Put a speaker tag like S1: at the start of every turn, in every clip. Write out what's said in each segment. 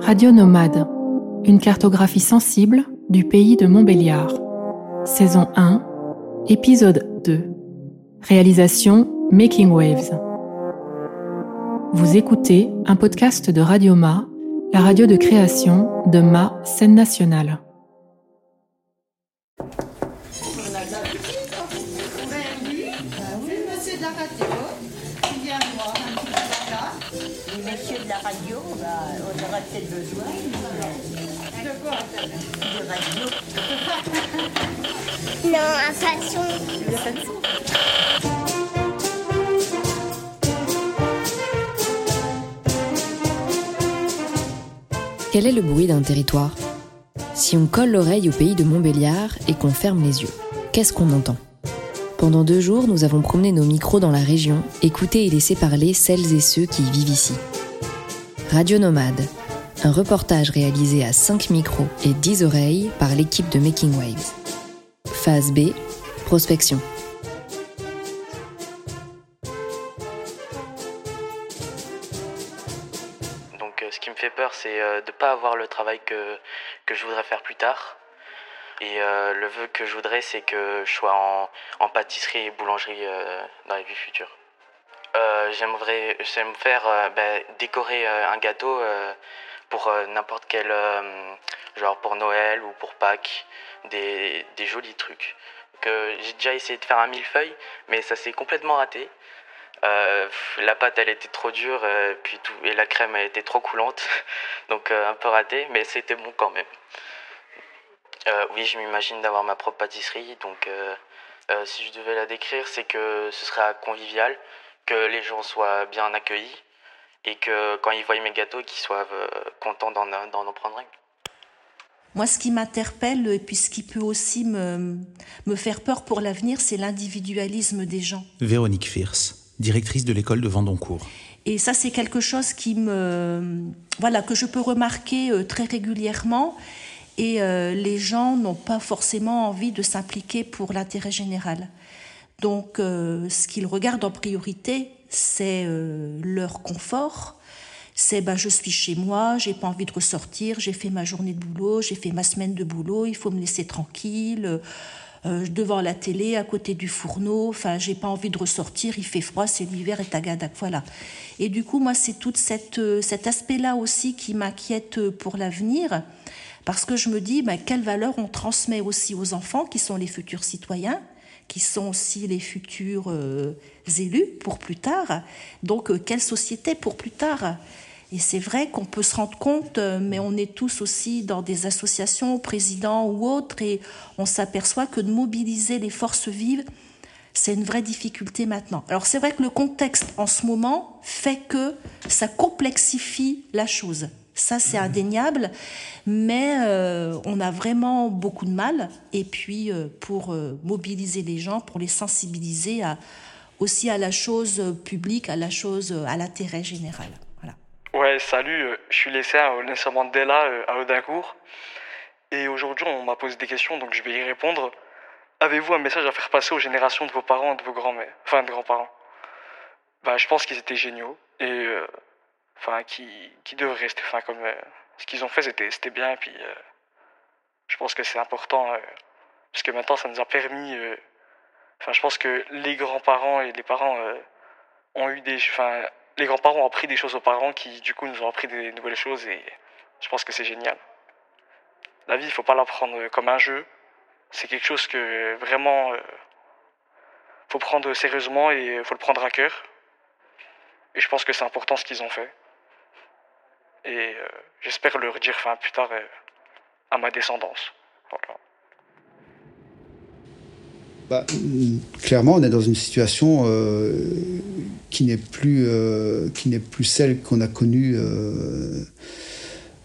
S1: Radio Nomade, une cartographie sensible du pays de Montbéliard. Saison 1, épisode 2. Réalisation Making Waves. Vous écoutez un podcast de Radio Ma, la radio de création de Ma Scène Nationale.
S2: Radio,
S3: bah, on aura peut-être besoin
S2: De quoi
S3: de radio.
S4: Non, un façon.
S5: Quel est le bruit d'un territoire? Si on colle l'oreille au pays de Montbéliard et qu'on ferme les yeux, qu'est-ce qu'on entend? Pendant deux jours, nous avons promené nos micros dans la région, écouté et laissé parler celles et ceux qui vivent ici. Radio Nomade, un reportage réalisé à 5 micros et 10 oreilles par l'équipe de Making Waves. Phase B, prospection.
S6: Donc euh, ce qui me fait peur, c'est euh, de ne pas avoir le travail que, que je voudrais faire plus tard. Et euh, le vœu que je voudrais, c'est que je sois en, pâtisserie et boulangerie dans les vies futures. Euh, J'aimerais j'aime faire euh, ben, décorer euh, un gâteau pour n'importe quel genre pour Noël ou pour Pâques, des, jolis trucs. J'ai déjà essayé de faire un millefeuille, mais ça s'est complètement raté. La pâte elle était trop dure puis tout et la crème elle était trop coulante donc un peu raté mais c'était bon quand même oui je m'imagine d'avoir ma propre pâtisserie donc si je devais la décrire c'est que ce serait convivial que les gens soient bien accueillis et que quand ils voient mes gâteaux qu'ils soient euh, contents d'en d'en en prendre un
S7: Moi, ce qui m'interpelle et puis ce qui peut aussi me, me faire peur pour l'avenir, c'est l'individualisme des gens.
S8: Véronique Fierce, directrice de l'école de Vendoncourt.
S7: Et ça, c'est quelque chose qui me, voilà, que je peux remarquer euh, très régulièrement. Et euh, les gens n'ont pas forcément envie de s'impliquer pour l'intérêt général. Donc, euh, ce qu'ils regardent en priorité, c'est euh, leur confort. C'est ben, je suis chez moi, j'ai pas envie de ressortir, j'ai fait ma journée de boulot, j'ai fait ma semaine de boulot, il faut me laisser tranquille. euh, devant la télé, à côté du fourneau, enfin, j'ai pas envie de ressortir, il fait froid, c'est l'hiver et tagada, voilà. Et du coup, moi, c'est tout cette, euh, cet aspect-là aussi qui m'inquiète euh, pour l'avenir, parce que je me dis, ben, quelle valeur on transmet aussi aux enfants, qui sont les futurs citoyens, qui sont aussi les futurs euh, élus pour plus tard. Donc, euh, quelle société pour plus tard? Et c'est vrai qu'on peut se rendre compte, euh, mais on est tous aussi dans des associations, présidents ou autres, et on s'aperçoit que de mobiliser les forces vives, c'est une vraie difficulté maintenant. Alors c'est vrai que le contexte en ce moment fait que ça complexifie la chose. Ça, c'est indéniable, mais euh, on a vraiment beaucoup de mal. Et puis, euh, pour euh, mobiliser les gens, pour les sensibiliser à, aussi à la chose publique, à la chose, à l'intérêt général. Voilà.
S9: Ouais, salut, je suis lycéen au lycée Mandela à Audincourt. Et aujourd'hui, on m'a posé des questions, donc je vais y répondre. Avez-vous un message à faire passer aux générations de vos parents et de vos grands-mères, enfin de grands-parents? Bah, je pense qu'ils étaient géniaux enfin qui qui devraient rester, enfin comme euh, ce qu'ils ont fait, c'était c'était bien. Puis, euh, je pense que c'est important euh, parce que maintenant, ça nous a permis. euh, Enfin, je pense que les grands-parents et les parents ont eu des, enfin, les grands-parents ont appris des choses aux parents qui, du coup, nous ont appris des nouvelles choses et je pense que c'est génial. La vie, il faut pas la prendre comme un jeu. C'est quelque chose que vraiment, faut prendre sérieusement et faut le prendre à cœur. Et je pense que c'est important ce qu'ils ont fait. Et euh, j'espère le redire, plus tard euh, à ma descendance.
S10: Bah, clairement, on est dans une situation euh, qui n'est plus, qui n'est plus celle qu'on a connue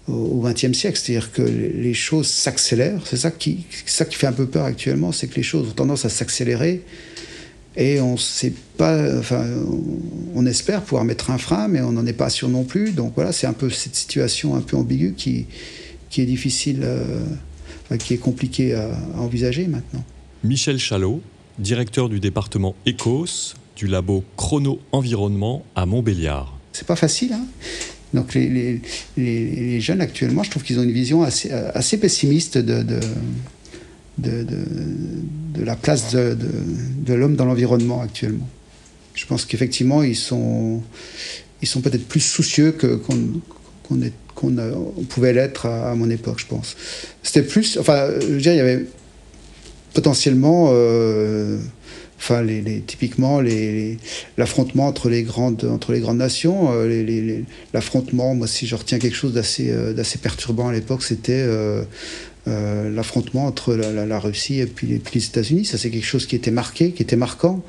S10: au XXe siècle. C'est-à-dire que les choses s'accélèrent. C'est ça qui, ça qui fait un peu peur actuellement, c'est que les choses ont tendance à s'accélérer. Et on sait pas, enfin, on- espère pouvoir mettre un frein, mais on n'en est pas sûr non plus. Donc voilà, c'est un peu cette situation un peu ambiguë qui, qui est difficile, euh, enfin, qui est compliquée à- à envisager maintenant.
S11: Michel Chalot, directeur du département ECOS du labo Chrono Environnement à Montbéliard.
S10: C'est pas facile. Hein Donc les, les, les, jeunes actuellement, je trouve qu'ils ont une vision assez, assez pessimiste de, de, de, la place de, l'homme dans l'environnement actuellement. Je pense qu'effectivement, ils sont, ils sont peut-être plus soucieux qu'on qu'on pouvait l'être à, mon époque, je pense. C'était plus, enfin, je veux dire, il y avait potentiellement euh, enfin typiquement l'affrontement entre les grandes nations euh, l'affrontement moi si je retiens quelque chose d'assez euh, perturbant à l'époque c'était euh, l'affrontement entre la, Russie et puis les, États-Unis. Ça c'est quelque chose qui était marqué qui était marquant.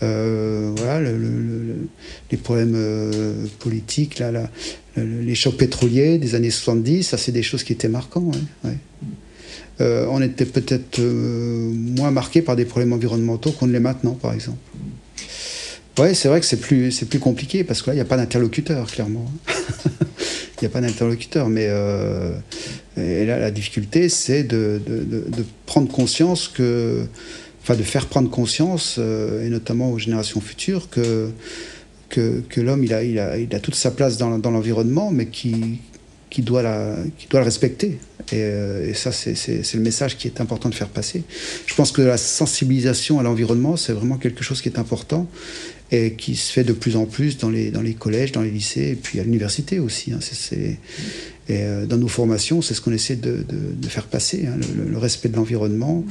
S10: Voilà les problèmes politiques les chocs pétroliers des années 70 ça c'est des choses qui étaient marquants ouais, euh, on était peut-être euh, moins marqué par des problèmes environnementaux qu'on ne l'est maintenant, par exemple. Oui, c'est vrai que c'est plus, compliqué parce que là, il n'y a pas d'interlocuteur, clairement. Il n'y a pas d'interlocuteur, mais euh, là, la difficulté, c'est de, prendre conscience enfin, de faire prendre conscience, et notamment aux générations futures, que, l'homme, il a, toute sa place dans, l'environnement, mais qui, qui doit, doit le respecter. Et, euh, et ça, c'est le message qui est important de faire passer. Je pense que la sensibilisation à l'environnement, c'est vraiment quelque chose qui est important et qui se fait de plus en plus dans les, collèges, dans les lycées et puis à l'université aussi. Hein. et euh, dans nos formations, c'est ce qu'on essaie de, faire passer. Hein. Le, respect de l'environnement,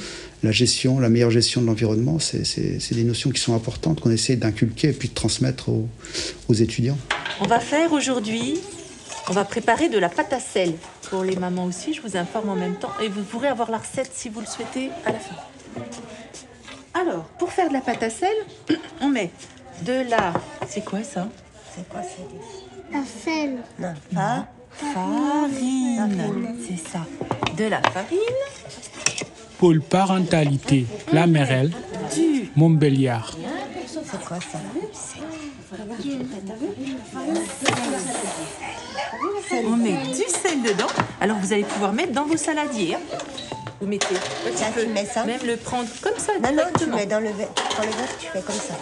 S10: la gestion, la meilleure gestion de l'environnement, c'est des notions qui sont importantes qu'on essaie d'inculquer et puis de transmettre aux, aux étudiants.
S12: On va faire aujourd'hui on va préparer de la pâte à sel pour les mamans aussi. Je vous informe en même temps. Et vous pourrez avoir la recette si vous le souhaitez à la fin. Alors, pour faire de la pâte à sel, on met de la. C'est quoi ça?
S3: C'est quoi ça?
S13: La sel.
S3: Non,
S12: farine. C'est ça. De la farine.
S14: Pôle parentalité, la Merelle, Montbéliard.
S3: C'est quoi ça
S12: on met du sel dedans. Alors vous allez pouvoir mettre dans vos saladiers. Hein. Vous mettez.
S3: tu mets ça.
S12: Même le prendre comme ça.
S3: Non, non, tu mets dans le verre. Dans le verre, tu fais comme ça.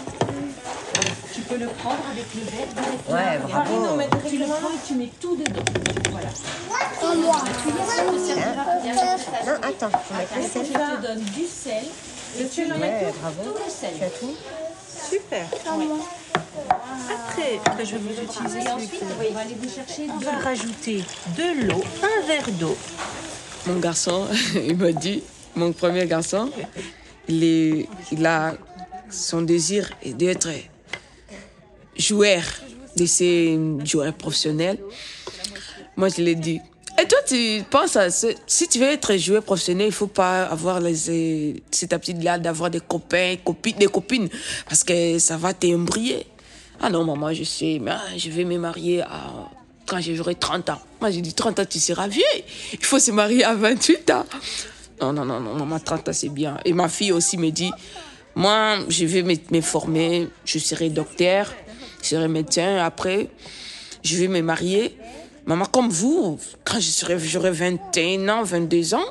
S12: Tu peux le prendre avec le verre.
S3: Ouais, bravo.
S12: non, mais tu le prends et tu mets tout dedans. Voilà.
S13: moi.
S3: Non, attends, faut mettre le sel.
S12: Je te donne du sel. Et tu mets
S3: ouais, bravo.
S12: tout le sel.
S3: Tu as tout
S12: Super. Après, ben, je vais vous utiliser ensuite, on va aller vous chercher. On va rajouter de l'eau, un verre d'eau.
S15: Mon garçon, il m'a dit, mon premier garçon, il, est, il a son désir d'être joueur, de ces joueurs professionnels. Moi, je l'ai dit, et toi, tu penses à si tu veux être joueur professionnel, il faut pas avoir les, cette aptitude-là d'avoir des copains, copines, des copines, parce que ça va t'embriller. Ah non, maman, je sais, mais ah, je vais me marier à, quand j'aurai 30 ans. Moi, j'ai dit 30 ans, tu seras vieux. Il faut se marier à 28 ans. Non, non, non, non, maman, 30 ans, c'est bien. Et ma fille aussi me dit, moi, je vais me former, je serai docteur, je serai médecin. Après, je vais me marier. Maman, comme vous, quand je j'aurai 21 ans, 22 ans,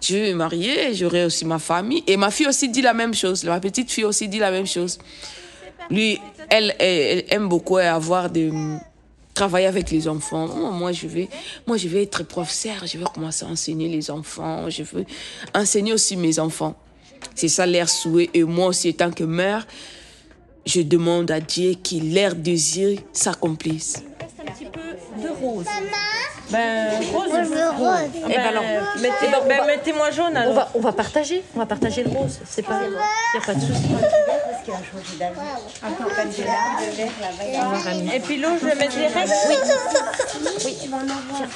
S15: je vais me marier, j'aurai aussi ma famille. Et ma fille aussi dit la même chose. Ma petite fille aussi dit la même chose. Lui, elle, aime beaucoup avoir de travailler avec les enfants. moi, je vais, moi, je vais être professeur. Je vais commencer à enseigner les enfants. Je veux enseigner aussi mes enfants. C'est ça leur souhait. Et moi aussi, tant que mère, je demande à Dieu que leur désir s'accomplisse
S12: de rose.
S13: Ben, rose. Je veux rose.
S12: Eh ben, alors, mettez, ben, ben mettez-moi jaune alors. On va, on va partager, on va partager le rose. C'est pas, il n'y a pas de souci. Et puis l'eau, je vais mettre direct. Oui. Oui. Tu vas en avoir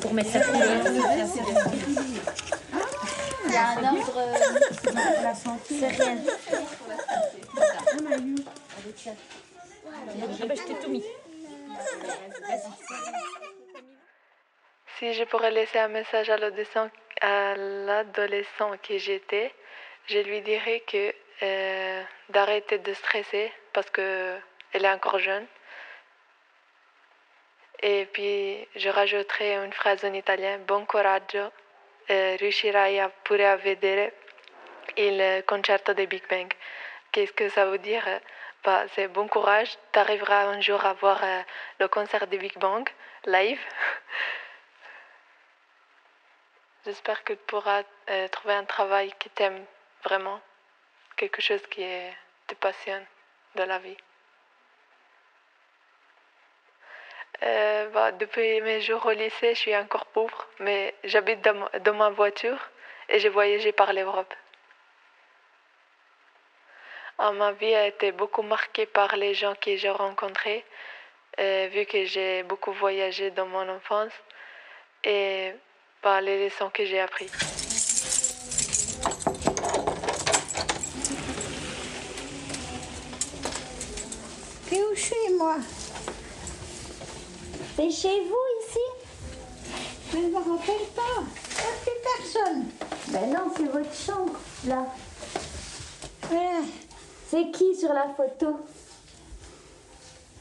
S12: pour mettre sa couleur.
S13: Il y a un ordre. C'est rien.
S1: Si je pourrais laisser un message à l'adolescent, que j'étais, je lui dirais que euh, d'arrêter de stresser parce que elle est encore jeune. Et puis je rajouterai une phrase en italien Bon coraggio, eh, riuscirai a pure a vedere il concerto de Big Bang. Qu'est-ce que ça veut dire?
S16: Bah, c'est bon courage. Tu arriveras un jour à voir euh, le concert de Big Bang live. J'espère que tu pourras euh, trouver un travail qui t'aime vraiment, quelque chose qui te passionne de la vie. Euh, bah, depuis mes jours au lycée, je suis encore pauvre, mais j'habite dans ma voiture et j'ai voyagé par l'Europe. Ah, ma vie a été beaucoup marquée par les gens que j'ai rencontrés, euh, vu que j'ai beaucoup voyagé dans mon enfance et par les leçons que j'ai apprises.
S13: Puis où je suis, moi?
S4: C'est chez vous ici?
S13: Je ne me rappelle pas. Il n'y a plus personne.
S4: Ben non, c'est votre chambre, là.
S13: Voilà.
S4: C'est qui sur la photo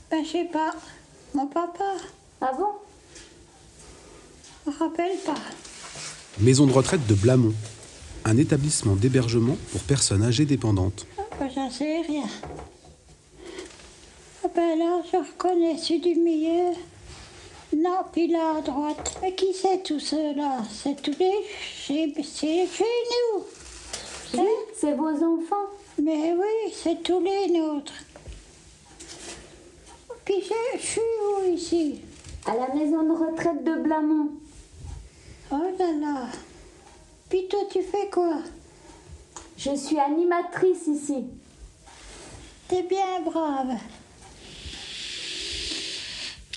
S13: Ben, je sais pas. Mon papa.
S4: Ah bon
S13: Je me rappelle pas.
S8: Maison de retraite de Blamont, un établissement d'hébergement pour personnes âgées dépendantes.
S13: Ben, j'en sais rien. Ah ben là, je reconnais celui du milieu. Non, puis là, à droite. Mais qui c'est tout cela C'est tous les... C'est c'est chez nous.
S4: Oui, c'est vos enfants.
S13: Mais oui, c'est tous les nôtres. Puis je, je suis où ici?
S4: À la maison de retraite de Blamont.
S13: Oh là là. Puis toi, tu fais quoi?
S4: Je suis animatrice ici.
S13: T'es bien brave.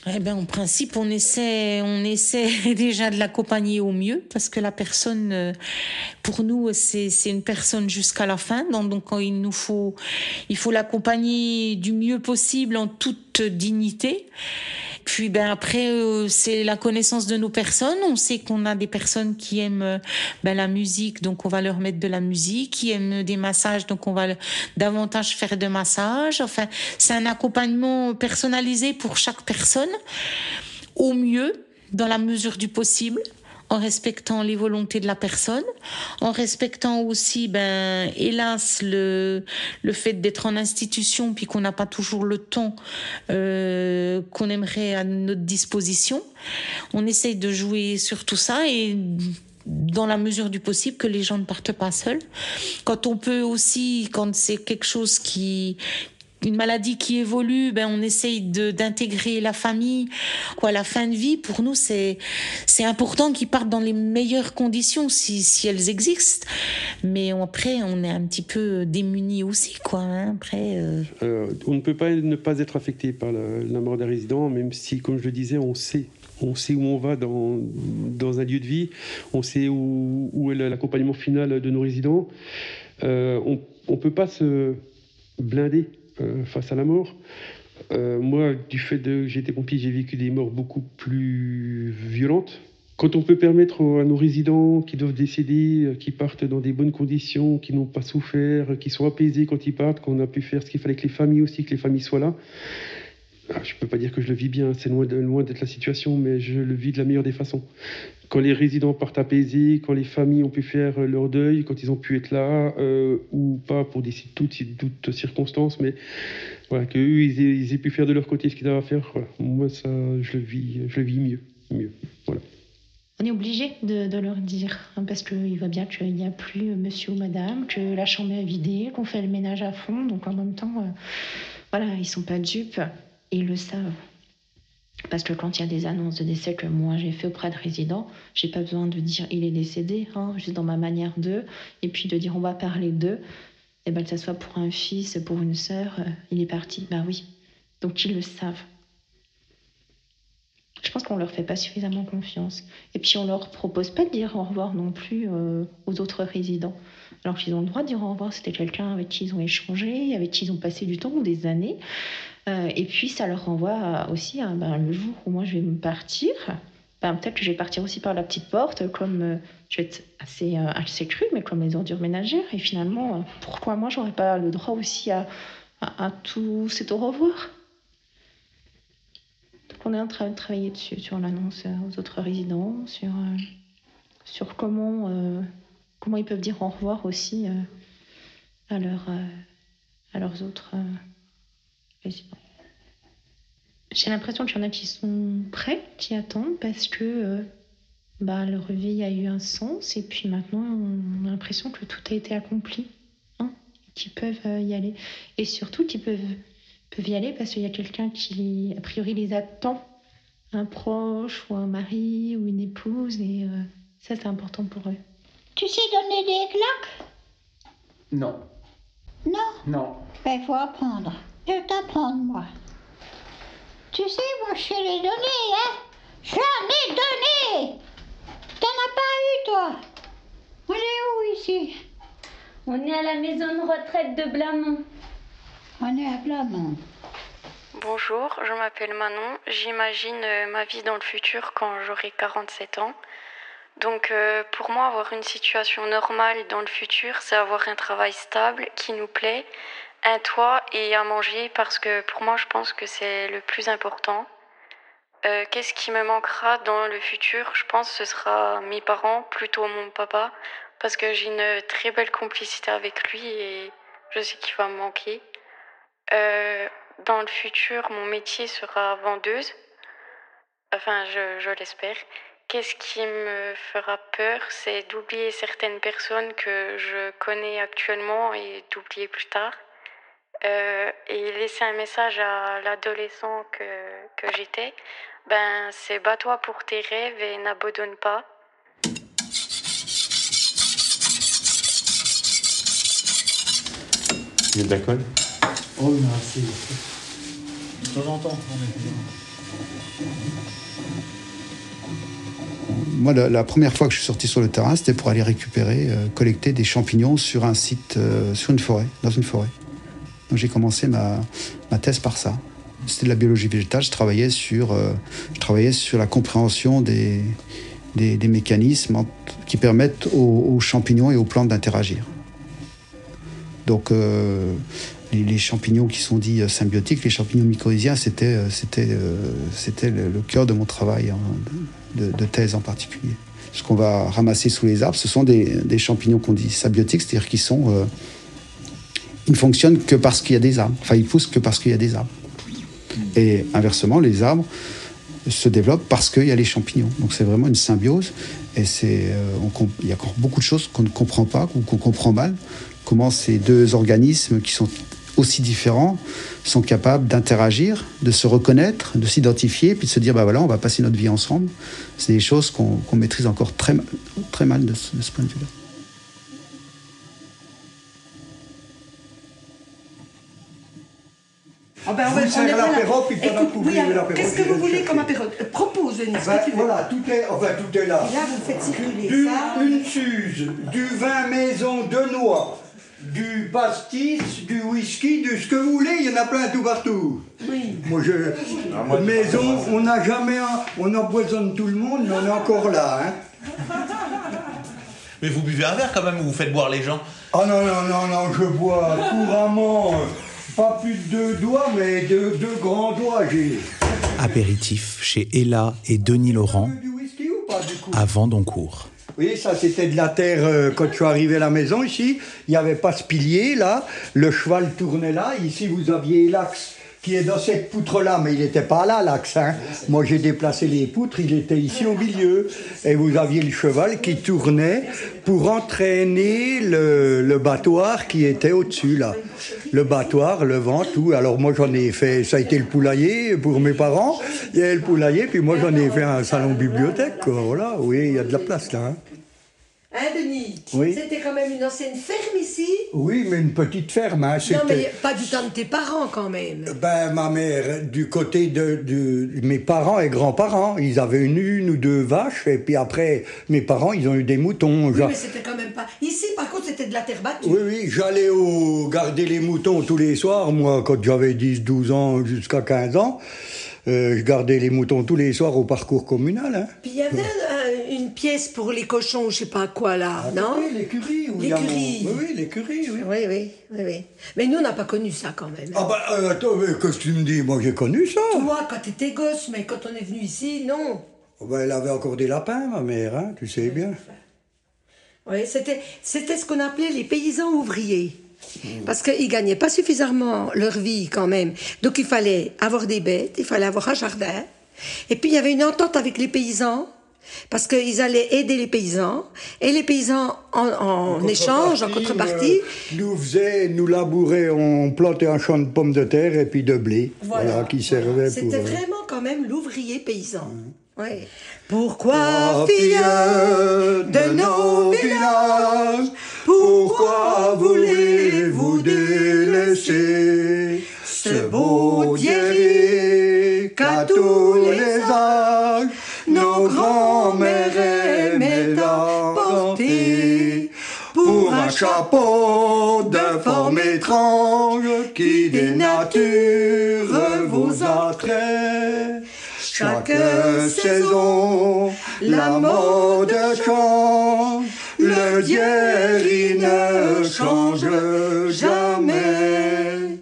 S17: Eh ben, en principe, on essaie, on essaie déjà de l'accompagner au mieux parce que la personne, euh, pour nous, c'est, c'est une personne jusqu'à la fin. Donc, donc, il nous faut, il faut l'accompagner du mieux possible en toute dignité. Puis ben après euh, c'est la connaissance de nos personnes. On sait qu'on a des personnes qui aiment euh, ben, la musique, donc on va leur mettre de la musique. Qui aiment des massages, donc on va davantage faire de massages. Enfin, c'est un accompagnement personnalisé pour chaque personne, au mieux dans la mesure du possible en respectant les volontés de la personne, en respectant aussi, ben, hélas, le, le fait d'être en institution, puis qu'on n'a pas toujours le temps euh, qu'on aimerait à notre disposition. On essaye de jouer sur tout ça et dans la mesure du possible que les gens ne partent pas seuls. Quand on peut aussi, quand c'est quelque chose qui une maladie qui évolue, ben on essaye d'intégrer la famille. Quoi, la fin de vie pour nous c'est c'est important qu'ils partent dans les meilleures conditions si si elles existent. Mais après on est un petit peu démunis aussi quoi. hein. Après. euh,
S18: Euh, on ne peut pas ne pas être affecté par la, mort d'un résident, même si, comme je le disais, on sait. On sait où on va dans, dans un lieu de vie, on sait où, où est l'accompagnement final de nos résidents. Euh, on ne peut pas se blinder face à la mort. Euh, moi, du fait que été pompier, j'ai vécu des morts beaucoup plus violentes. Quand on peut permettre à nos résidents qui doivent décéder, euh, qui partent dans des bonnes conditions, qui n'ont pas souffert, euh, qui sont apaisés quand ils partent, qu'on a pu faire ce qu'il fallait que les familles aussi, que les familles soient là. Ah, je ne peux pas dire que je le vis bien, c'est loin d'être la situation, mais je le vis de la meilleure des façons. Quand les résidents partent apaisés, quand les familles ont pu faire euh, leur deuil, quand ils ont pu être là, euh, ou pas pour des toutes, toutes circonstances, mais voilà, qu'eux, ils, ils aient pu faire de leur côté ce qu'ils avaient à faire, moi, ça, je le vis, mieux. mieux. Voilà.
S19: On est obligé de, de leur dire, hein, parce qu'il va bien qu'il n'y a plus euh, monsieur ou madame, que la chambre est vidée, qu'on fait le ménage à fond. Donc en même temps, euh, voilà, ils sont pas dupes ils le savent. Parce que quand il y a des annonces de décès que moi j'ai fait auprès de résidents, j'ai pas besoin de dire il est décédé, hein, juste dans ma manière d'eux, et puis de dire on va parler d'eux, et ben que ça soit pour un fils, pour une sœur, euh, il est parti, bah oui. Donc ils le savent. Je pense qu'on leur fait pas suffisamment confiance. Et puis on leur propose pas de dire au revoir non plus euh, aux autres résidents. Alors qu'ils ont le droit de dire au revoir. C'était quelqu'un avec qui ils ont échangé, avec qui ils ont passé du temps ou des années. Euh, et puis ça leur renvoie aussi à ben, le jour où moi je vais me partir. Ben, peut-être que je vais partir aussi par la petite porte, comme euh, je vais être assez, euh, assez cru, mais comme les ordures ménagères. Et finalement, pourquoi moi j'aurais pas le droit aussi à, à, tout cet au revoir? Donc on est en train de travailler dessus, sur l'annonce aux autres résidents, sur, sur comment, comment ils peuvent dire au revoir aussi à, leur, à leurs autres, euh, Je sais pas. J'ai l'impression qu'il y en a qui sont prêts, qui attendent parce que euh, bah, le réveil a eu un sens et puis maintenant on a l'impression que tout a été accompli, hein, qu'ils peuvent euh, y aller. Et surtout qu'ils peuvent, peuvent y aller parce qu'il y a quelqu'un qui, a priori, les attend, un proche ou un mari ou une épouse et euh, ça c'est important pour eux.
S13: Tu sais donner des claques?
S20: Non.
S13: Non?
S20: Non.
S13: Ben, il faut apprendre. Je vais t'apprendre, moi. Tu sais, moi, je les donner, hein? J'en ai donné T'en as pas eu, toi? On est où, ici?
S4: On est à la maison de retraite de Blamont.
S13: On est à Blamont.
S16: Bonjour, je m'appelle Manon. J'imagine euh, ma vie dans le futur quand j'aurai 47 ans. Donc euh, pour moi, avoir une situation normale dans le futur, c'est avoir un travail stable qui nous plaît, un toit et à manger parce que pour moi, je pense que c'est le plus important. Euh, Qu'est-ce qui me manquera dans le futur? Je pense que ce sera mes parents, plutôt mon papa, parce que j'ai une très belle complicité avec lui et je sais qu'il va me manquer. Euh, dans le futur, mon métier sera vendeuse. Enfin, je, je l'espère. Qu'est-ce qui me fera peur? C'est d'oublier certaines personnes que je connais actuellement et d'oublier plus tard. Euh, et laisser un message à l'adolescent que, que j'étais. Ben, c'est bats-toi pour tes rêves et n'abandonne pas.
S11: Il y a de la colle
S20: Oh, merci. De temps en temps,
S10: Moi, la, la première fois que je suis sorti sur le terrain, c'était pour aller récupérer, euh, collecter des champignons sur un site, euh, sur une forêt, dans une forêt. J'ai commencé ma, thèse par ça. C'était de la biologie végétale. Je travaillais sur, euh, la compréhension des, mécanismes qui permettent aux, champignons et aux plantes d'interagir. Donc euh, les, champignons qui sont dits euh, symbiotiques, les champignons mycorhiziens, c'était le, cœur de mon travail hein, de, thèse en particulier. Ce qu'on va ramasser sous les arbres, ce sont des, champignons qu'on dit symbiotiques, c'est-à-dire qu'ils sont ils ne fonctionnent que parce qu'il y a des arbres. Enfin, ils poussent que parce qu'il y a des arbres. Et inversement, les arbres se développent parce qu'il y a les champignons. Donc c'est vraiment une symbiose. Et c'est, euh, il y a encore beaucoup de choses qu'on ne comprend pas ou qu'on comprend mal. Comment ces deux organismes qui sont aussi différents sont capables d'interagir, de se reconnaître, de s'identifier, puis de se dire bah voilà, on va passer notre vie ensemble. C'est des choses qu'on maîtrise encore très mal, très mal de ce point de vue-là.
S21: Ah ben, on
S22: Vous
S21: va- là.
S22: l'apéro, puis pendant que vous
S21: oui,
S22: buvez
S21: alors,
S22: l'apéro,
S21: Qu'est-ce que vous voulez comme apéro? Euh, Propose, Denis, ce
S22: Ben, voilà, tout est, enfin, tout est là.
S21: Et là, vous faites circuler
S22: Du-
S21: ça.
S22: Une suze, du vin maison de noix, du pastis, du whisky, de ce que vous voulez, il y en a plein tout partout.
S21: Oui.
S22: Moi, je. maison, on n'a jamais. un- On empoisonne tout le monde, mais on est encore là, hein.
S23: Mais vous buvez un verre quand même ou vous faites boire les gens?
S22: Ah non, non, non, non, je bois couramment, pas plus de deux doigts, mais deux, deux grands doigts, j'ai.
S24: Apéritif chez Ella et Denis Laurent à Vendoncourt.
S22: Oui, ça c'était de la terre euh, quand je suis arrivé à la maison ici. Il n'y avait pas ce pilier là. Le cheval tournait là. Ici vous aviez l'axe qui est dans cette poutre-là, mais il n'était pas là l'axe. hein. Moi j'ai déplacé les poutres, il était ici au milieu. Et vous aviez le cheval qui tournait pour entraîner le, le battoir qui était au-dessus là. Le battoir, le vent, tout. Alors moi j'en ai fait, ça a été le poulailler pour mes parents. Il y avait le poulailler, puis moi j'en ai fait un salon bibliothèque. quoi. Voilà, oui, il y a de la place là. hein.
S21: Hein, Denis?
S22: Oui.
S21: C'était quand même une ancienne ferme ici?
S22: Oui, mais une petite ferme. Hein,
S21: Non, mais pas du temps de tes parents quand même.
S22: Ben, ma mère, du côté de, de mes parents et grands-parents, ils avaient une, une ou deux vaches, et puis après, mes parents, ils ont eu des moutons.
S21: Oui, mais c'était quand même pas. Ici, par contre, c'était de la terre battue.
S22: Oui, oui, j'allais au garder les moutons tous les soirs, moi, quand j'avais 10, 12 ans jusqu'à 15 ans. Euh, je gardais les moutons tous les soirs au parcours communal. Hein.
S21: Puis il y avait un- une pièce pour les cochons, je sais pas quoi là, non
S22: Ah, oui, l'écurie. mon-. Oui, oui, l'écurie, oui.
S21: Oui, oui, oui, oui. Mais nous, on n'a pas connu ça quand même.
S22: Ah ben, euh, attends, mais qu'est-ce que tu me dis? Moi, j'ai connu ça.
S21: Toi, quand t'étais gosse, mais quand on est venu ici, non.
S22: Oh, ben, elle avait encore des lapins, ma mère, hein, tu sais bien.
S21: Oui, c'était, c'était ce qu'on appelait les paysans ouvriers. Parce qu'ils gagnaient pas suffisamment leur vie quand même. Donc il fallait avoir des bêtes, il fallait avoir un jardin. Et puis il y avait une entente avec les paysans. Parce qu'ils allaient aider les paysans. Et les paysans, en, en échange, en contrepartie,
S22: euh, nous faisaient, nous labouraient, on plantait un champ de pommes de terre et puis de blé. Voilà, qui servait pour.
S21: c'était
S22: euh,
S21: vraiment quand même l'ouvrier paysan. Ouais. Pourquoi,
S22: fillettes
S21: de nos villages,
S22: Pourquoi voulez-vous délaisser ce beau Thierry qu'à tous les âges nos grands-mères aimaient porter pour un chapeau de forme étrange qui dénature vos attraits. Chaque saison, la mode change, Thierry ne change jamais.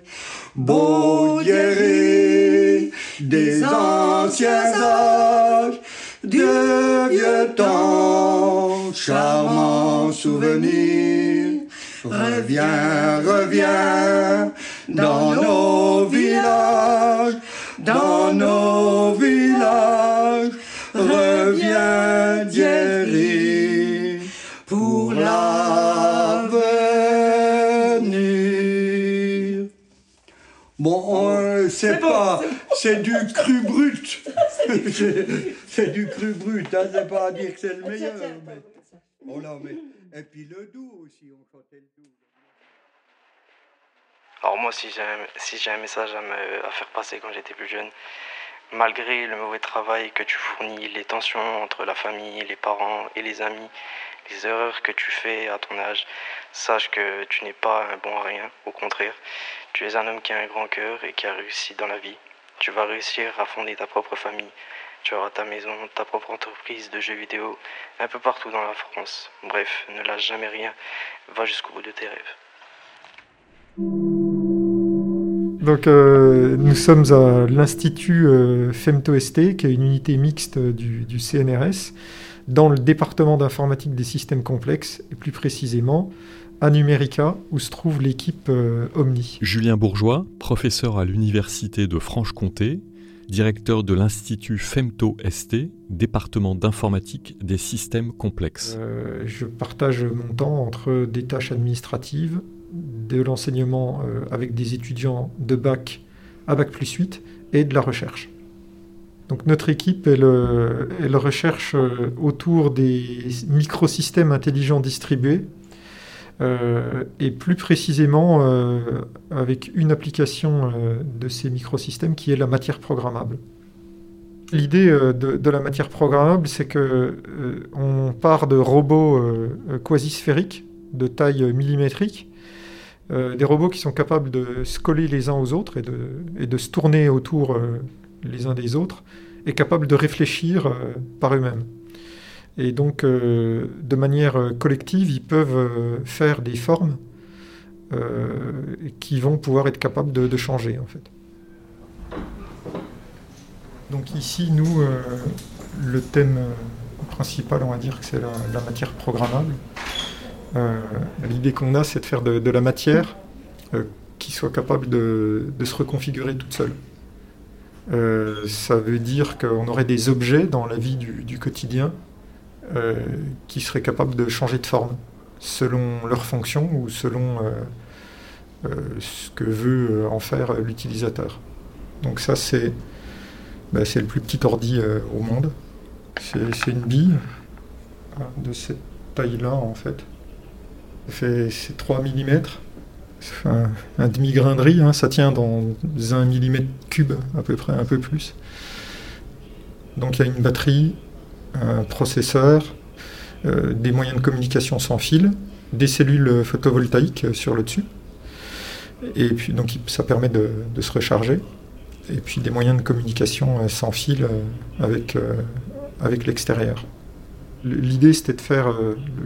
S22: Beau Thierry des anciens âges, de vieux temps, charmant souvenir. Reviens, reviens dans nos villages, dans nos villages. Reviens, Thierry, c'est pas, c'est du cru brut. C'est- c'est du cru brut, hein, c'est pas à dire que c'est le meilleur. mais- Oh là, mais- Et puis le doux aussi, on chantait le doux.
S9: Alors moi, si j'ai un, si j'ai un message à, me- à faire passer quand j'étais plus jeune, malgré le mauvais travail que tu fournis, les tensions entre la famille, les parents et les amis, les erreurs que tu fais à ton âge, sache que tu n'es pas un bon à rien, au contraire, tu es un homme qui a un grand cœur et qui a réussi dans la vie. Tu vas réussir à fonder ta propre famille. Tu auras ta maison, ta propre entreprise de jeux vidéo, un peu partout dans la France. Bref, ne lâche jamais rien, va jusqu'au bout de tes rêves.
S25: Donc, euh, nous sommes à l'Institut euh, FemtoST, qui est une unité mixte du, du CNRS, dans le département d'informatique des systèmes complexes, et plus précisément à Numérica, où se trouve l'équipe euh, Omni.
S11: Julien Bourgeois, professeur à l'Université de Franche-Comté, directeur de l'Institut FemtoST, département d'informatique des systèmes complexes.
S25: Euh, je partage mon temps entre des tâches administratives, de l'enseignement euh, avec des étudiants de bac à bac plus 8 et de la recherche. Donc notre équipe, elle, euh, recherche euh, autour des microsystèmes intelligents distribués euh, et plus précisément avec une application de ces microsystèmes qui est la matière programmable. L'idée de, la matière programmable, c'est que on part de robots quasi-sphériques de taille millimétrique, des robots qui sont capables de se coller les uns aux autres et de, se tourner autour les uns des autres, et capables de réfléchir euh, par eux-mêmes. Et donc, euh, de manière euh, collective, ils peuvent faire des formes qui vont pouvoir être capables de, changer, en fait. Donc ici, nous, le thème principal, on va dire que c'est la, matière programmable. L'idée qu'on a, c'est de faire de, la matière qui soit capable de se reconfigurer toute seule. Euh, ça veut dire qu'on aurait des objets dans la vie du, quotidien euh, qui seraient capables de changer de forme selon leur fonction ou selon euh, ce que veut en faire l'utilisateur. Donc ça, c'est bah, le plus petit ordi au monde. C'est une bille euh, de cette taille-là, en fait. Ça fait- C'est 3 mm. Un, demi-grain de riz, hein, ça tient dans un millimètre cube, à peu près, un peu plus. Donc il y a une batterie, un processeur, euh, des moyens de communication sans fil, des cellules photovoltaïques euh, sur le dessus. Et puis donc ça permet de, de se recharger. Et puis des moyens de communication euh, sans fil avec, avec l'extérieur. L'idée c'était de faire,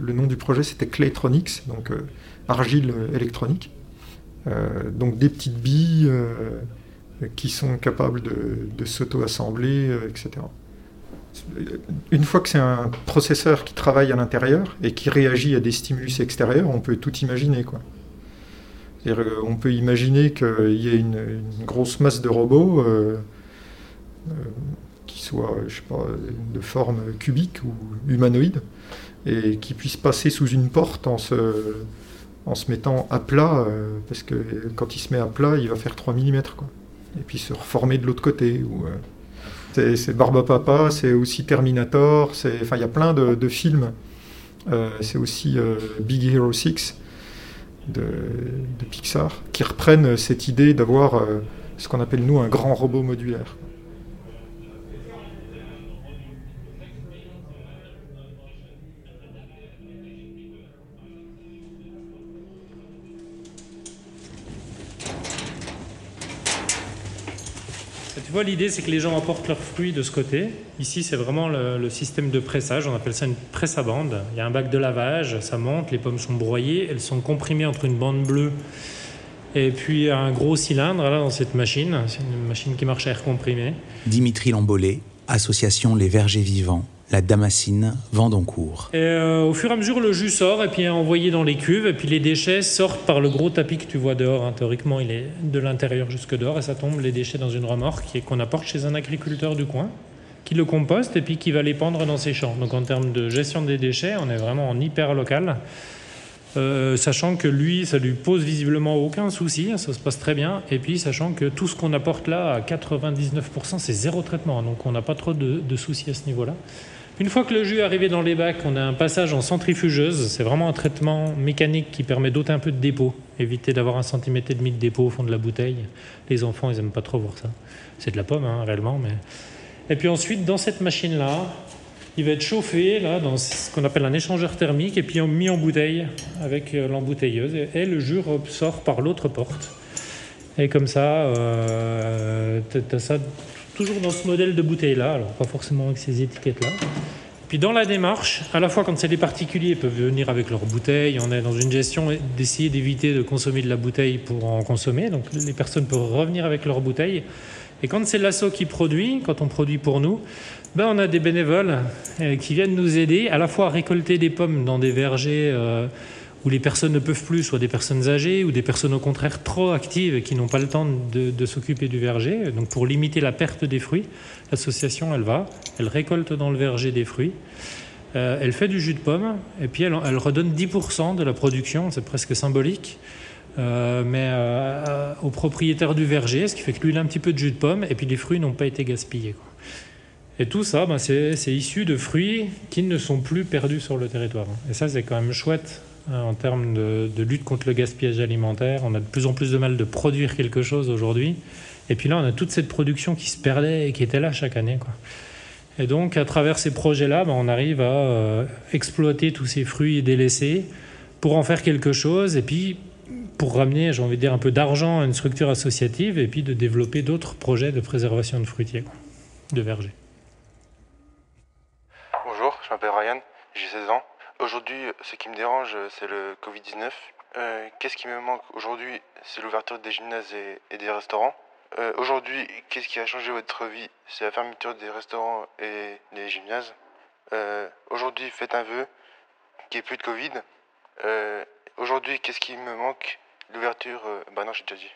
S25: le nom du projet c'était Claytronics, donc argile électronique. Euh, donc des petites billes euh, qui sont capables de, s'auto-assembler, euh, etc. Une fois que c'est un processeur qui travaille à l'intérieur et qui réagit à des stimulus extérieurs, on peut tout imaginer. Quoi. On peut imaginer qu'il y ait une, grosse masse de robots qui soient, je sais pas, de forme cubique ou humanoïde, et qui puissent passer sous une porte en se, en se mettant à plat, euh, parce que quand il se met à plat, il va faire 3 mm, quoi. Et puis se reformer de l'autre côté. Euh, c'est, c'est Barbapapa, c'est aussi Terminator, il y a plein de, films. Euh, c'est aussi Big Hero 6 de, de Pixar, qui reprennent cette idée d'avoir ce qu'on appelle nous un grand robot modulaire.
S26: L'idée, c'est que les gens apportent leurs fruits de ce côté. Ici, c'est vraiment le, système de pressage. On appelle ça une presse à bande. Il y a un bac de lavage, ça monte, les pommes sont broyées, elles sont comprimées entre une bande bleue et puis un gros cylindre là dans cette machine. C'est une machine qui marche à air comprimé.
S24: Dimitri Lambollet, association Les Vergers Vivants, la Damascine, Vendoncourt.
S26: Et euh, au fur et à mesure, le jus sort et puis est envoyé dans les cuves. Et puis les déchets sortent par le gros tapis que tu vois dehors. hein. Théoriquement, il est de l'intérieur jusque dehors et ça tombe les déchets dans une remorque qu'on apporte chez un agriculteur du coin qui le composte et puis qui va les pendre dans ses champs. Donc en termes de gestion des déchets, on est vraiment en hyper local. Euh, sachant que lui, ça lui pose visiblement aucun souci, ça se passe très bien. Et puis, sachant que tout ce qu'on apporte là, à 99%, c'est zéro traitement. Donc, on n'a pas trop de, de soucis à ce niveau-là. Une fois que le jus est arrivé dans les bacs, on a un passage en centrifugeuse. C'est vraiment un traitement mécanique qui permet d'ôter un peu de dépôt, éviter d'avoir un centimètre et demi de dépôt au fond de la bouteille. Les enfants, ils aiment pas trop voir ça. C'est de la pomme, hein, réellement. Et puis ensuite, dans cette machine-là, il va être chauffé dans ce qu'on appelle un échangeur thermique et puis mis en bouteille avec euh, l'embouteilleuse. Et, et le jus sort par l'autre porte. Et comme ça, euh, tu as ça toujours dans ce modèle de bouteille-là, alors pas forcément avec ces étiquettes-là. Puis dans la démarche, à la fois quand c'est des particuliers, ils peuvent venir avec leur bouteille, on est dans une gestion d'essayer d'éviter de consommer de la bouteille pour en consommer, donc les personnes peuvent revenir avec leur bouteille. Et quand c'est l'asso qui produit, quand on produit pour nous, ben on a des bénévoles euh, qui viennent nous aider à la fois à récolter des pommes dans des vergers euh, où les personnes ne peuvent plus, soit des personnes âgées ou des personnes au contraire trop actives qui n'ont pas le temps de, s'occuper du verger. Donc pour limiter la perte des fruits, l'association elle va, elle récolte dans le verger des fruits, euh, elle fait du jus de pomme et puis elle, redonne 10% de la production, c'est presque symbolique. Euh, mais euh, au propriétaire du verger, ce qui fait que lui il a un petit peu de jus de pomme et puis les fruits n'ont pas été gaspillés. Et tout ça, ben, c'est issu de fruits qui ne sont plus perdus sur le territoire. Et ça, c'est quand même chouette en termes de, de lutte contre le gaspillage alimentaire. On a de plus en plus de mal de produire quelque chose aujourd'hui. Et puis là, on a toute cette production qui se perdait et qui était là chaque année. Quoi. Et donc, à travers ces projets-là, ben, on arrive à euh, exploiter tous ces fruits délaissés pour en faire quelque chose et puis pour ramener, j'ai envie de dire, un peu d'argent à une structure associative et puis de développer d'autres projets de préservation de fruitiers, quoi, de vergers.
S27: Bonjour, je m'appelle Ryan, j'ai 16 ans. Aujourd'hui, ce qui me dérange, c'est le Covid-19. Euh, Qu'est-ce qui me manque aujourd'hui C'est l'ouverture des gymnases et, des restaurants. Euh, aujourd'hui, qu'est-ce qui a changé votre vie? C'est la fermeture des restaurants et des gymnases. Euh, aujourd'hui, faites un vœu qu'il n'y ait plus de Covid. Euh, aujourd'hui, qu'est-ce qui me manque? L'ouverture, bah non, j'ai déjà dit.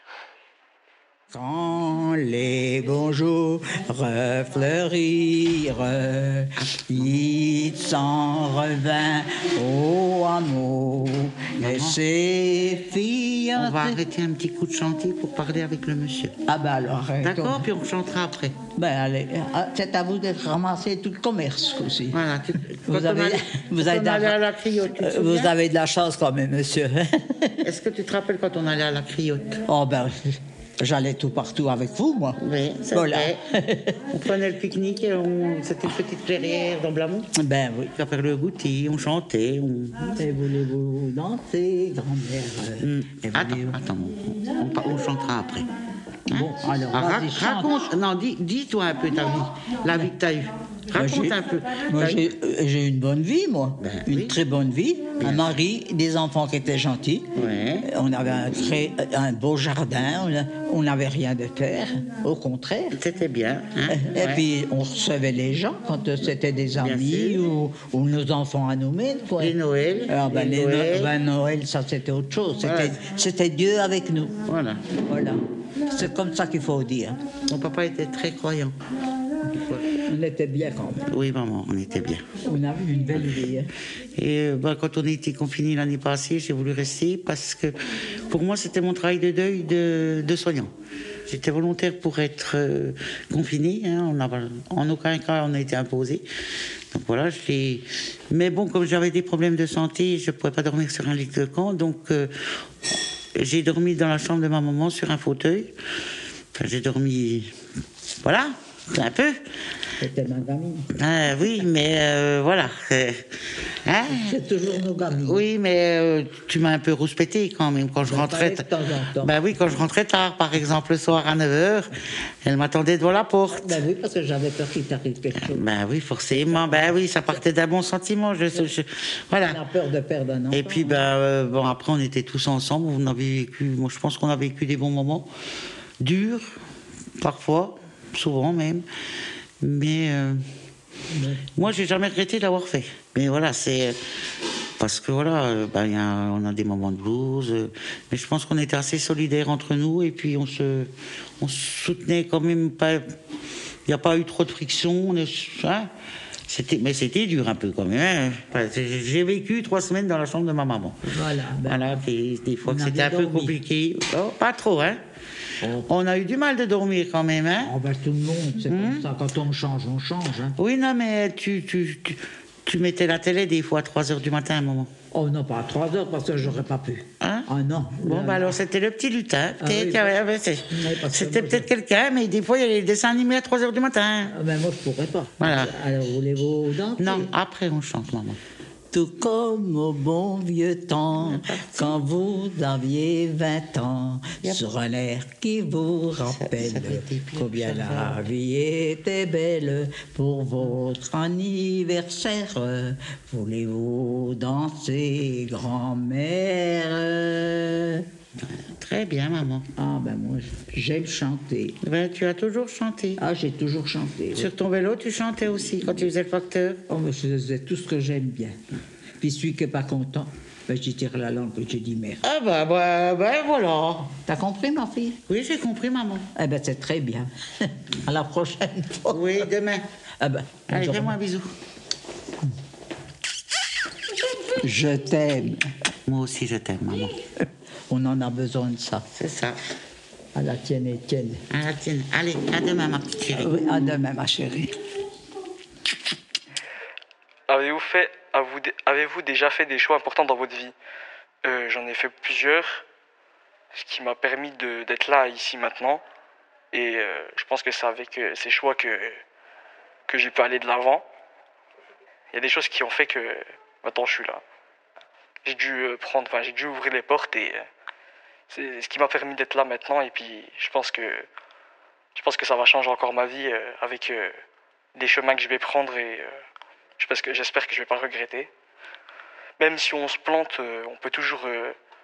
S28: Quand les beaux jours refleurirent, il s'en revint au hameau. Et ses filles.
S29: On va arrêter un petit coup de chantier pour parler avec le monsieur.
S28: Ah ben alors.
S29: D'accord, puis on chantera après.
S28: Ben allez, ah, c'est à vous d'être ramassé tout le commerce aussi.
S29: Voilà. tu-
S28: Vous avez,
S29: allait-
S28: vous, avez la,
S29: à la
S28: vous avez de la chance quand même, monsieur.
S29: Est-ce que tu te rappelles quand on allait à la criotte?
S28: Oh ben, j'allais tout partout avec vous, moi.
S29: Oui, c'est
S28: Voilà.
S29: vrai. on prenait le pique-nique, et on... c'était une petite clairière dans Blamont.
S28: Ben oui.
S29: Puis après le goûter, on chantait. On...
S28: Et voulez-vous danser, grand-mère?
S29: Mm. Attends, attends, on, on- on chantera après. Bon, alors,
S28: Ah, ra-
S29: chante.
S28: raconte, non, dis- dis-toi un peu ta vie, la vie que tu as eue. Raconte un peu.
S29: moi, j'ai
S28: Ben
S29: euh, eu une bonne vie, moi. une très bonne vie. Un mari, des enfants qui étaient gentils. On avait un, très, un beau jardin. on n'avait rien de faire. Au contraire.
S28: C'était bien. hein,
S29: Et
S28: ouais.
S29: puis, on recevait les gens quand euh, c'était des amis ou, ou nos enfants à nous mettre. Quoi.
S28: Les
S29: Ah, ben,
S28: les
S29: les, No-
S28: Noëls.
S29: ben, Noël, ça, c'était autre chose. C'était
S28: Voilà.
S29: c'était Dieu avec nous.
S28: Voilà.
S29: Voilà. C'est comme ça qu'il faut dire.
S28: Mon papa était très croyant.
S29: On était bien quand même.
S28: Oui, maman, on était bien.
S29: On a eu une belle vie. hein.
S28: Et bah, quand on a été confinés l'année passée, j'ai voulu rester parce que pour moi, c'était mon travail de deuil de, de soignant. J'étais volontaire pour être euh, confiné. hein, on en aucun cas, on a été imposé. Donc voilà, je l'ai- Mais bon, comme j'avais des problèmes de santé, je ne pouvais pas dormir sur un lit de camp. Donc euh, j'ai dormi dans la chambre de ma maman sur un fauteuil. Enfin, j'ai dormi. Voilà, un peu.
S29: Gamine.
S28: Ah, oui, mais euh, voilà. hein
S29: C'est toujours nos gamines.
S28: Oui, mais euh, tu m'as un peu rouspété quand même quand je
S29: Ben,
S28: rentrais.
S29: de temps en temps.
S28: Ben oui, quand je rentrais tard, par exemple le soir à 9h, elle m'attendait devant la porte.
S29: Ben oui, parce que j'avais peur qu'il t'arrive quelque chose.
S28: Ben oui, forcément. Ben oui, ça partait d'un bon sentiment. Je, je- voilà.
S29: On a peur de perdre un enfant.
S28: Et puis, ben, euh, bon, après, on était tous ensemble. On vécu, moi, je pense qu'on a vécu des bons moments. Durs, parfois, souvent même. Mais euh, moi, j'ai jamais regretté de l'avoir fait. Mais voilà, c'est. Parce que voilà, euh, ben, y a- on a des moments de blues. euh, mais je pense qu'on était assez solidaires entre nous. Et puis, on se, on se soutenait quand même pas. Il n'y a pas eu trop de friction. Hein, c'était, mais c'était dur un peu quand même. hein. J'ai vécu trois semaines dans la chambre de ma maman.
S29: Voilà. ben,
S28: Voilà, des, des fois c'était un peu compliqué. Oh, pas trop, hein On a eu du mal de dormir quand même, hein
S29: Oh, ben, tout le monde, c'est comme ça. Quand on change, on change. hein.
S28: Oui, non, mais tu, tu, tu, tu mettais la télé des fois à 3 heures du matin à un moment.
S29: Oh non, pas à 3 heures parce que j'aurais pas pu.
S28: Hein
S29: Ah non.
S28: Bon,
S29: Là,
S28: bah
S29: là.
S28: alors c'était le petit lutin.
S29: Ah
S28: peut-être,
S29: oui, parce que
S28: C'était peut-être quelqu'un, mais des fois il y a les dessins animés à 3 heures du matin.
S29: Ah, ben, moi, je pourrais pas.
S28: Voilà.
S29: Alors, voulez-vous danser?
S28: Non, après on chante, maman.
S29: Tout comme au bon vieux temps, quand vous aviez 20 ans, sur un air qui vous rappelle combien la vie était belle pour votre anniversaire. Voulez-vous danser, grand-mère?
S28: Très bien, maman.
S29: Ah ben moi, j'aime chanter.
S28: Ben, tu as toujours chanté.
S29: Ah, j'ai toujours chanté. oui.
S28: Sur ton vélo, tu chantais aussi quand tu faisais le facteur?
S29: Oh, mais je faisais tout ce que j'aime bien. Puis celui qui n'est pas content, ben, je tire la langue et je dis merde.
S28: Ah bah, bah, bah voilà.
S29: T'as compris, ma fille?
S28: Oui, j'ai compris, maman.
S29: Eh ben, c'est très bien. à la prochaine fois.
S28: Oui, demain.
S29: Ah ben,
S28: Allez, fais-moi un bisou.
S29: Je t'aime.
S28: Moi aussi, je t'aime, maman.
S29: On en a besoin de ça.
S28: C'est ça.
S29: À la tienne, Étienne.
S28: À la tienne. Allez, à demain, ma petite chérie.
S29: Oui, à demain, ma chérie.
S9: Avez-vous fait, avez-vous dé- avez-vous déjà fait des choix importants dans votre vie? Euh, J'en ai fait plusieurs, ce qui m'a permis de- d'être là, ici, maintenant. Et euh, je pense que c'est avec euh, ces choix que, que j'ai pu aller de l'avant. Il y a des choses qui ont fait que maintenant je suis là. J'ai dû prendre, enfin j'ai dû ouvrir les portes et euh, c'est ce qui m'a permis d'être là maintenant. Et puis je pense que je pense que ça va changer encore ma vie euh, avec euh, les chemins que je vais prendre et euh, j'espère que je vais pas regretter. Même si on se plante, euh, on peut toujours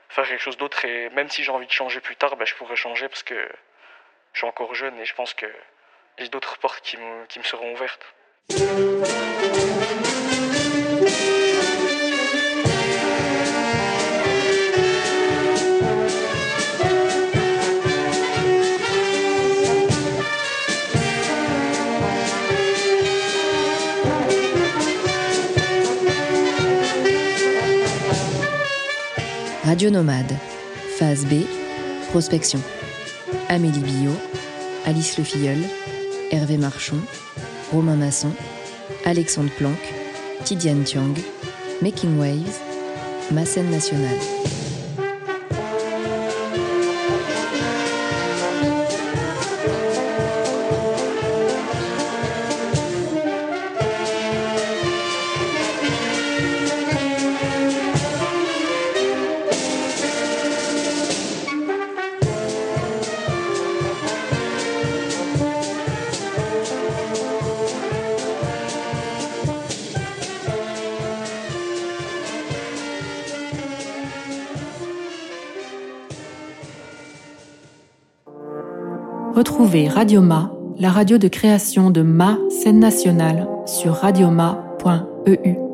S9: faire quelque chose d'autre et même si j'ai envie de changer plus tard, ben, je pourrais changer parce que je suis encore jeune et je pense que j'ai d'autres portes qui me, qui me seront ouvertes.
S30: Radio Nomade, phase B, prospection. Amélie Billot, Alice Le Filleul, Hervé Marchon, Romain Masson, Alexandre Planck, Tidiane Tiang, Making Waves, ma scène nationale.
S31: Retrouvez Radioma, la radio de création de Ma scène nationale sur radioma.eu.